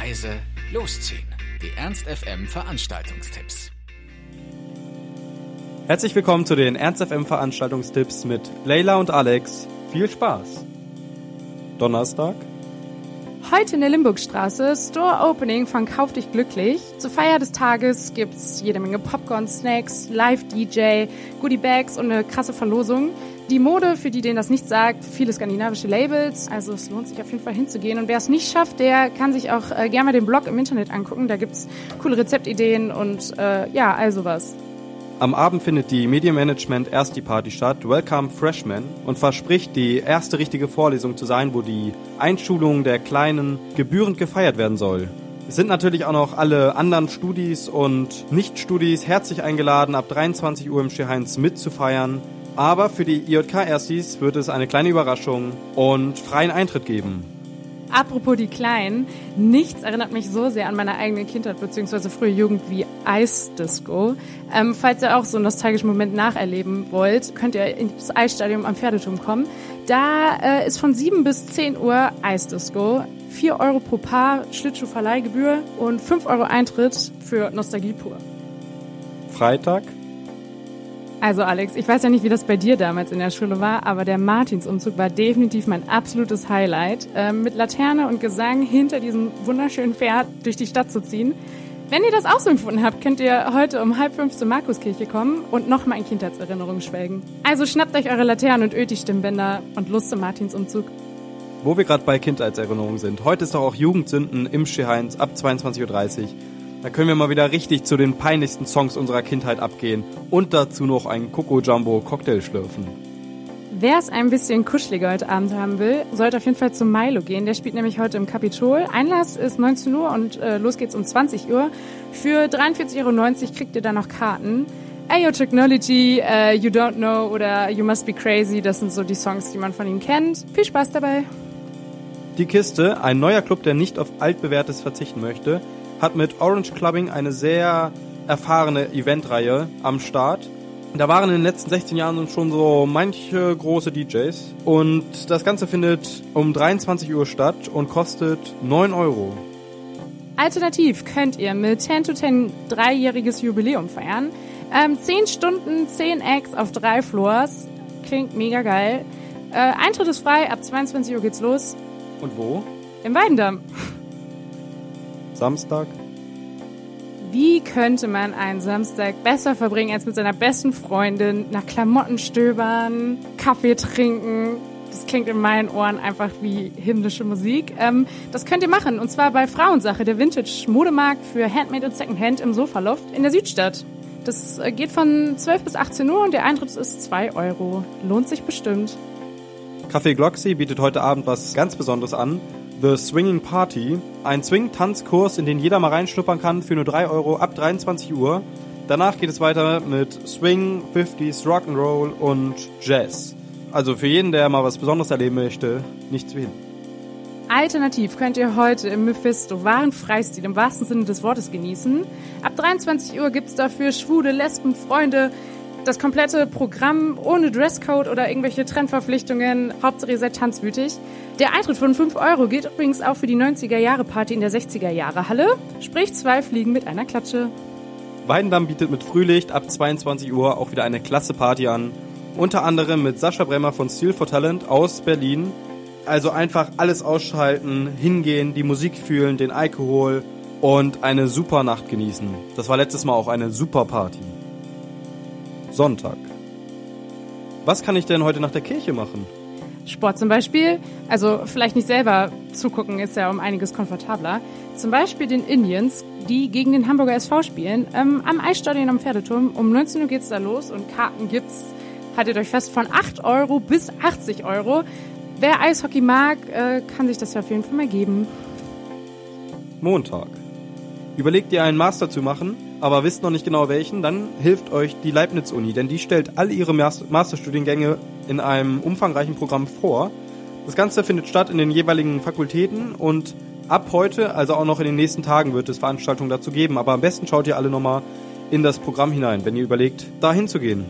leise losziehen. Die Ernst FM Veranstaltungstipps. Herzlich willkommen zu den Ernst FM Veranstaltungstipps mit Leila und Alex. Viel Spaß. Donnerstag. Heute in der Limburgstraße Store Opening von Kauf dich glücklich. Zur Feier des Tages gibt's jede Menge Popcorn, Snacks, Live-DJ, Goodie Bags und eine krasse Verlosung. Die Mode, für die denen das nicht sagt, viele skandinavische Labels. Also es lohnt sich auf jeden Fall hinzugehen. Und wer es nicht schafft, der kann sich auch äh, gerne mal den Blog im Internet angucken. Da gibt's coole Rezeptideen und äh, ja, also was. Am Abend findet die Medienmanagement Ersti Party statt, Welcome Freshmen, und verspricht die erste richtige Vorlesung zu sein, wo die Einschulung der Kleinen gebührend gefeiert werden soll. Es sind natürlich auch noch alle anderen Studis und Nicht-Studis herzlich eingeladen, ab 23 Uhr im Scheheinz mitzufeiern. Aber für die IJK-Erstis wird es eine kleine Überraschung und freien Eintritt geben. Apropos die Kleinen, nichts erinnert mich so sehr an meine eigene Kindheit bzw. frühe Jugend wie Eisdisco. Ähm, falls ihr auch so einen nostalgischen Moment nacherleben wollt, könnt ihr ins Eisstadion am Pferdeturm kommen. Da äh, ist von 7 bis 10 Uhr Eisdisco. 4 Euro pro Paar Schlittschuhverleihgebühr und 5 Euro Eintritt für Nostalgie pur. Freitag, Also Alex, ich weiß ja nicht, wie das bei dir damals in der Schule war, aber der Martinsumzug war definitiv mein absolutes Highlight. Ähm, mit Laterne und Gesang hinter diesem wunderschönen Pferd durch die Stadt zu ziehen. Wenn ihr das auch so empfunden habt, könnt ihr heute um halb fünf zur Markuskirche kommen und nochmal in Kindheitserinnerungen schwelgen. Also schnappt euch eure Laternen und Öti-Stimmbänder und Lust zum Martinsumzug. wo wir gerade bei Kindheitserinnerungen sind. Heute ist doch auch Jugendsünden im Scheheinz ab 22.30 Uhr. Da können wir mal wieder richtig zu den peinlichsten Songs unserer Kindheit abgehen und dazu noch einen Coco Jumbo Cocktail schlürfen. Wer es ein bisschen kuscheliger heute Abend haben will, sollte auf jeden Fall zum Milo gehen. Der spielt nämlich heute im Kapitol. Einlass ist 19 Uhr und äh, los geht's um 20 Uhr. Für 43,90 Euro kriegt ihr da noch Karten. Ayo Technology, äh, You Don't Know oder You Must Be Crazy, das sind so die Songs, die man von ihm kennt. Viel Spaß dabei. Die Kiste, ein neuer Club, der nicht auf altbewährtes verzichten möchte, hat mit Orange Clubbing eine sehr erfahrene Eventreihe am Start. Da waren in den letzten 16 Jahren schon so manche große DJs und das Ganze findet um 23 Uhr statt und kostet 9 Euro. Alternativ könnt ihr mit 10 to 10 dreijähriges Jubiläum feiern. Ähm, 10 Stunden, 10 Acts auf drei Floors. Klingt mega geil. Äh, Eintritt ist frei, ab 22 Uhr geht's los. Und wo? Im Weidendamm. Samstag? Wie könnte man einen Samstag besser verbringen als mit seiner besten Freundin, nach Klamotten stöbern, Kaffee trinken? Das klingt in meinen Ohren einfach wie himmlische Musik. Ähm, das könnt ihr machen und zwar bei Frauensache, der Vintage-Modemarkt für Handmade und Secondhand im Sofaloft in der Südstadt. Das äh, geht von 12 bis 18 Uhr und der Eintritt ist 2 Euro. Lohnt sich bestimmt. Café Glocksy bietet heute Abend was ganz Besonderes an. The Swinging Party. Ein Swing-Tanzkurs, in den jeder mal reinschnuppern kann für nur 3 Euro ab 23 Uhr. Danach geht es weiter mit Swing, 50s, Rock'n'Roll und Jazz. Also für jeden, der mal was Besonderes erleben möchte, nichts hin. Alternativ könnt ihr heute im Mephisto wahren Freistil im wahrsten Sinne des Wortes genießen. Ab 23 Uhr gibt's dafür Schwule, Lesben, Freunde, das komplette Programm ohne Dresscode oder irgendwelche Trendverpflichtungen. Hauptsache ihr seid tanzwütig. Der Eintritt von 5 Euro geht übrigens auch für die 90er-Jahre-Party in der 60er-Jahre-Halle. Sprich zwei Fliegen mit einer Klatsche. Weidendamm bietet mit Frühlicht ab 22 Uhr auch wieder eine klasse Party an. Unter anderem mit Sascha Bremmer von Steel for Talent aus Berlin. Also einfach alles ausschalten, hingehen, die Musik fühlen, den Alkohol und eine super Nacht genießen. Das war letztes Mal auch eine super Party. Sonntag. Was kann ich denn heute nach der Kirche machen? Sport zum Beispiel, also vielleicht nicht selber zugucken, ist ja um einiges komfortabler. Zum Beispiel den Indians, die gegen den Hamburger SV spielen, ähm, am Eisstadion am Pferdeturm. Um 19 Uhr geht's da los und Karten gibt's, haltet euch fest, von 8 Euro bis 80 Euro. Wer Eishockey mag, äh, kann sich das ja auf jeden Fall mal geben. Montag. Überlegt ihr einen Master zu machen, aber wisst noch nicht genau welchen, dann hilft euch die Leibniz-Uni, denn die stellt all ihre Mas- Masterstudiengänge in einem umfangreichen Programm vor. Das Ganze findet statt in den jeweiligen Fakultäten und ab heute, also auch noch in den nächsten Tagen, wird es Veranstaltungen dazu geben. Aber am besten schaut ihr alle nochmal in das Programm hinein, wenn ihr überlegt, da hinzugehen.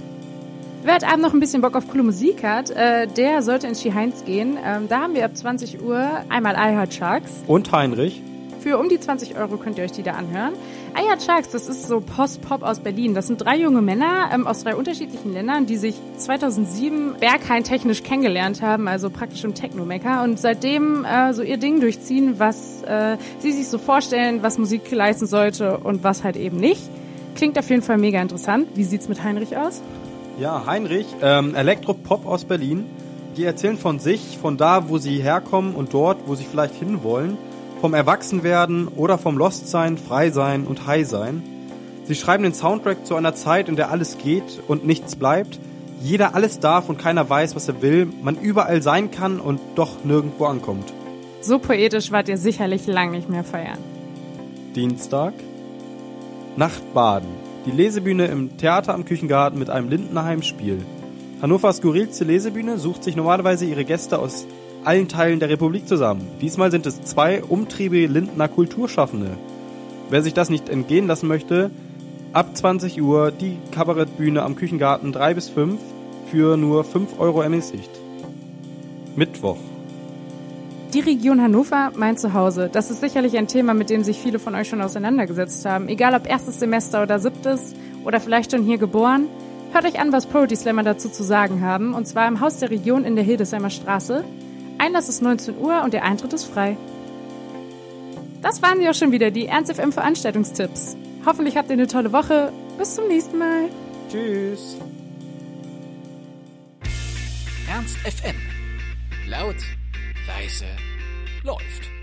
Wer heute Abend noch ein bisschen Bock auf coole Musik hat, äh, der sollte ins Ski Heinz gehen. Ähm, da haben wir ab 20 Uhr einmal I Heart Sharks. Und Heinrich, Für um die 20 Euro könnt ihr euch die da anhören. Aya Chucks, das ist so Post-Pop aus Berlin. Das sind drei junge Männer ähm, aus drei unterschiedlichen Ländern, die sich 2007 Berghain technisch kennengelernt haben, also praktisch im Techno-Mecker und seitdem äh, so ihr Ding durchziehen, was äh, sie sich so vorstellen, was Musik leisten sollte und was halt eben nicht. Klingt auf jeden Fall mega interessant. Wie sieht's mit Heinrich aus? Ja, Heinrich, ähm, Elektropop aus Berlin. Die erzählen von sich, von da, wo sie herkommen und dort, wo sie vielleicht hinwollen, vom Erwachsenwerden oder vom Lostsein, Freisein und Highsein. Sie schreiben den Soundtrack zu einer Zeit, in der alles geht und nichts bleibt, jeder alles darf und keiner weiß, was er will, man überall sein kann und doch nirgendwo ankommt. So poetisch wart ihr sicherlich lang nicht mehr feiern. Dienstag. Nachtbaden. Die Lesebühne im Theater am Küchengarten mit einem Lindner Heimspiel. Hannovers skurrilste Lesebühne sucht sich normalerweise ihre Gäste aus allen Teilen der Republik zusammen. Diesmal sind es zwei umtriebige Lindner Kulturschaffende. Wer sich das nicht entgehen lassen möchte, ab 20 Uhr die Kabarettbühne am Küchengarten 3 bis 5 für nur 5 Euro ermäßigt. Mittwoch. Die Region Hannover, mein Zuhause. Das ist sicherlich ein Thema, mit dem sich viele von euch schon auseinandergesetzt haben. Egal ob erstes Semester oder siebtes oder vielleicht schon hier geboren. Hört euch an, was Poetry Slammer dazu zu sagen haben. Und zwar im Haus der Region in der Hildesheimer Straße. Einlass ist 19 Uhr und der Eintritt ist frei. Das waren sie auch schon wieder, die Ernst FM Veranstaltungstipps. Hoffentlich habt ihr eine tolle Woche. Bis zum nächsten Mal. Tschüss. Ernst FM. Laut, leise, läuft.